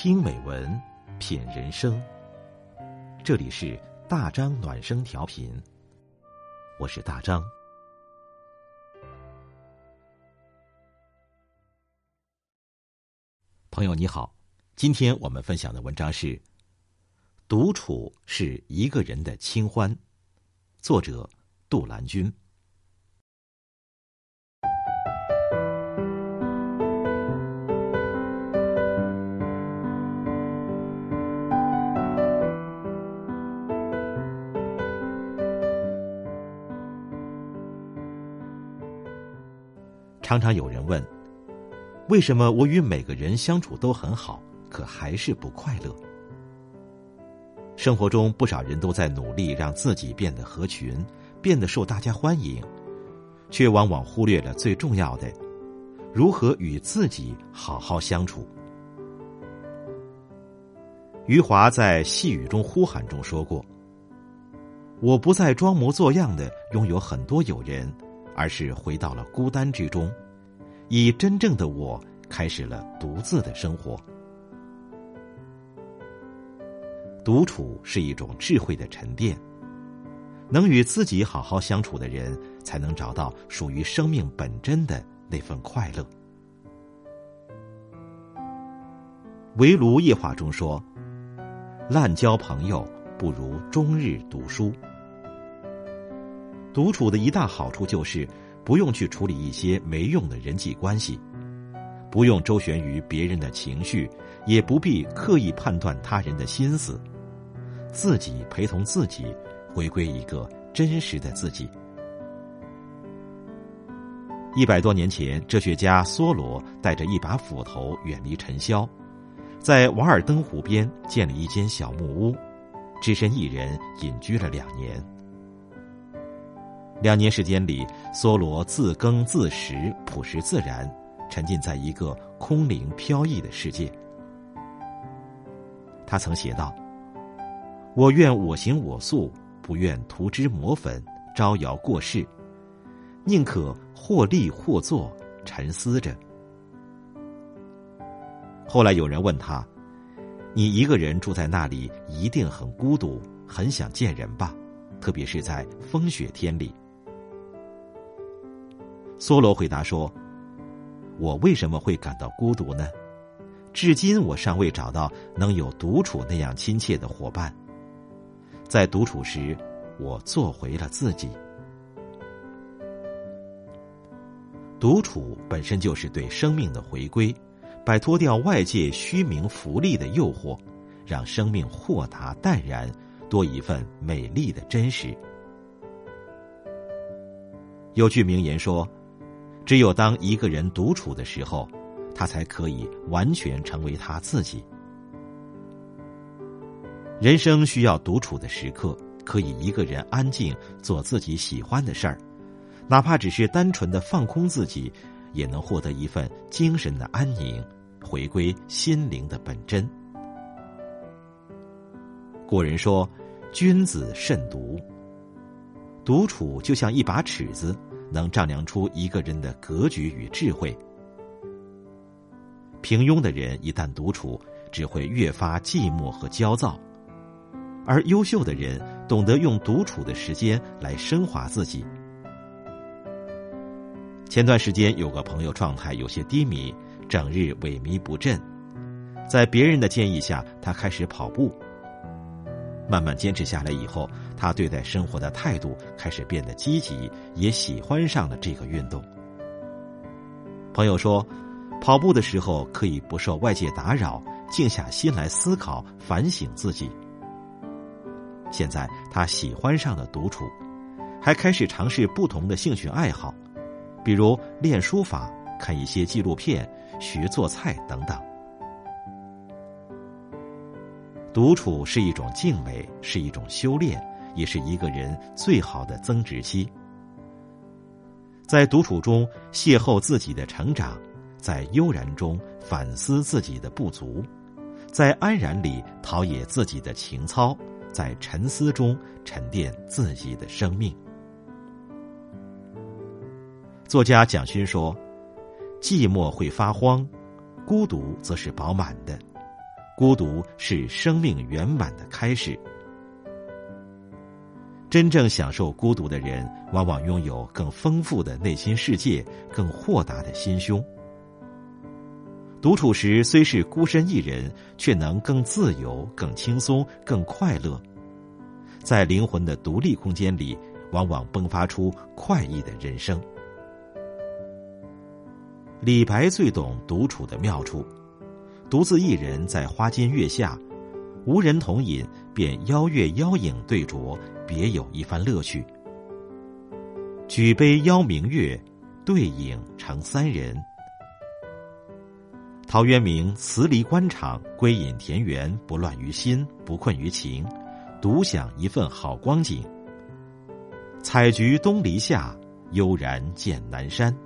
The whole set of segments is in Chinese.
听美文，品人生。这里是大张暖声调频，我是大张。朋友你好，今天我们分享的文章是《独处是一个人的清欢》，作者杜兰君。常常有人问：为什么我与每个人相处都很好，可还是不快乐？生活中不少人都在努力让自己变得合群，变得受大家欢迎，却往往忽略了最重要的：如何与自己好好相处。余华在《细雨中呼喊》中说过：“我不再装模作样的拥有很多友人。”而是回到了孤单之中，以真正的我开始了独自的生活。独处是一种智慧的沉淀，能与自己好好相处的人，才能找到属于生命本真的那份快乐。围炉夜话中说：“滥交朋友不如终日读书。”独处的一大好处就是，不用去处理一些没用的人际关系，不用周旋于别人的情绪，也不必刻意判断他人的心思，自己陪同自己，回归一个真实的自己。一百多年前，哲学家梭罗带着一把斧头远离尘嚣，在瓦尔登湖边建了一间小木屋，只身一人隐居了两年。两年时间里，梭罗自耕自食，朴实自然，沉浸在一个空灵飘逸的世界。他曾写道：“我愿我行我素，不愿涂脂抹粉，招摇过市，宁可或立或坐，沉思着。”后来有人问他：“你一个人住在那里，一定很孤独，很想见人吧？特别是在风雪天里。”梭罗回答说：“我为什么会感到孤独呢？至今我尚未找到能有独处那样亲切的伙伴。在独处时，我做回了自己。独处本身就是对生命的回归，摆脱掉外界虚名浮利的诱惑，让生命豁达淡然，多一份美丽的真实。有句名言说。”只有当一个人独处的时候，他才可以完全成为他自己。人生需要独处的时刻，可以一个人安静做自己喜欢的事儿，哪怕只是单纯的放空自己，也能获得一份精神的安宁，回归心灵的本真。古人说：“君子慎独。”独处就像一把尺子。能丈量出一个人的格局与智慧。平庸的人一旦独处，只会越发寂寞和焦躁；而优秀的人懂得用独处的时间来升华自己。前段时间有个朋友状态有些低迷，整日萎靡不振，在别人的建议下，他开始跑步。慢慢坚持下来以后，他对待生活的态度开始变得积极，也喜欢上了这个运动。朋友说，跑步的时候可以不受外界打扰，静下心来思考、反省自己。现在他喜欢上了独处，还开始尝试不同的兴趣爱好，比如练书法、看一些纪录片、学做菜等等。独处是一种静美，是一种修炼，也是一个人最好的增值期。在独处中邂逅自己的成长，在悠然中反思自己的不足，在安然里陶冶自己的情操，在沉思中沉淀自己的生命。作家蒋勋说：“寂寞会发慌，孤独则是饱满的。”孤独是生命圆满的开始。真正享受孤独的人，往往拥有更丰富的内心世界，更豁达的心胸。独处时虽是孤身一人，却能更自由、更轻松、更快乐。在灵魂的独立空间里，往往迸发出快意的人生。李白最懂独处的妙处，独自一人在花间月下，无人同饮，便邀月邀影对酌。别有一番乐趣。举杯邀明月，对影成三人。陶渊明辞离官场，归隐田园，不乱于心，不困于情，独享一份好光景。采菊东篱下，悠然见南山。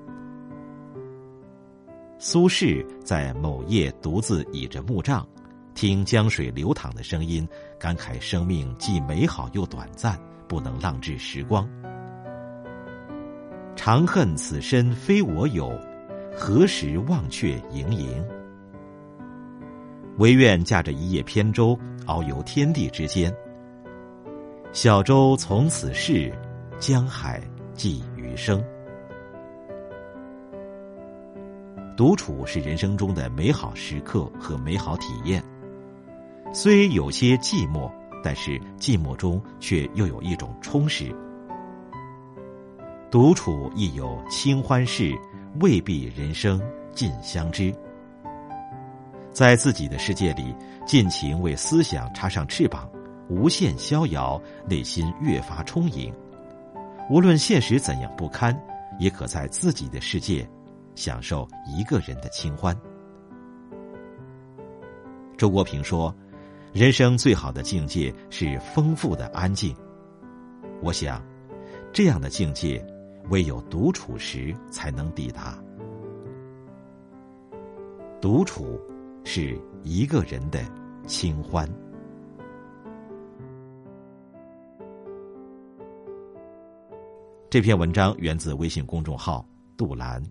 苏轼在某夜独自倚着木杖。听江水流淌的声音，感慨生命既美好又短暂，不能浪掷时光。长恨此身非我有，何时忘却营营？唯愿驾着一叶扁舟，遨游天地之间。小舟从此逝，江海寄余生。独处是人生中的美好时刻和美好体验。虽有些寂寞，但是寂寞中却又有一种充实。独处亦有清欢事，未必人生尽相知。在自己的世界里，尽情为思想插上翅膀，无限逍遥，内心越发充盈。无论现实怎样不堪，也可在自己的世界，享受一个人的清欢。周国平说。人生最好的境界是丰富的安静。我想，这样的境界，唯有独处时才能抵达。独处是一个人的清欢。这篇文章源自微信公众号“杜兰”。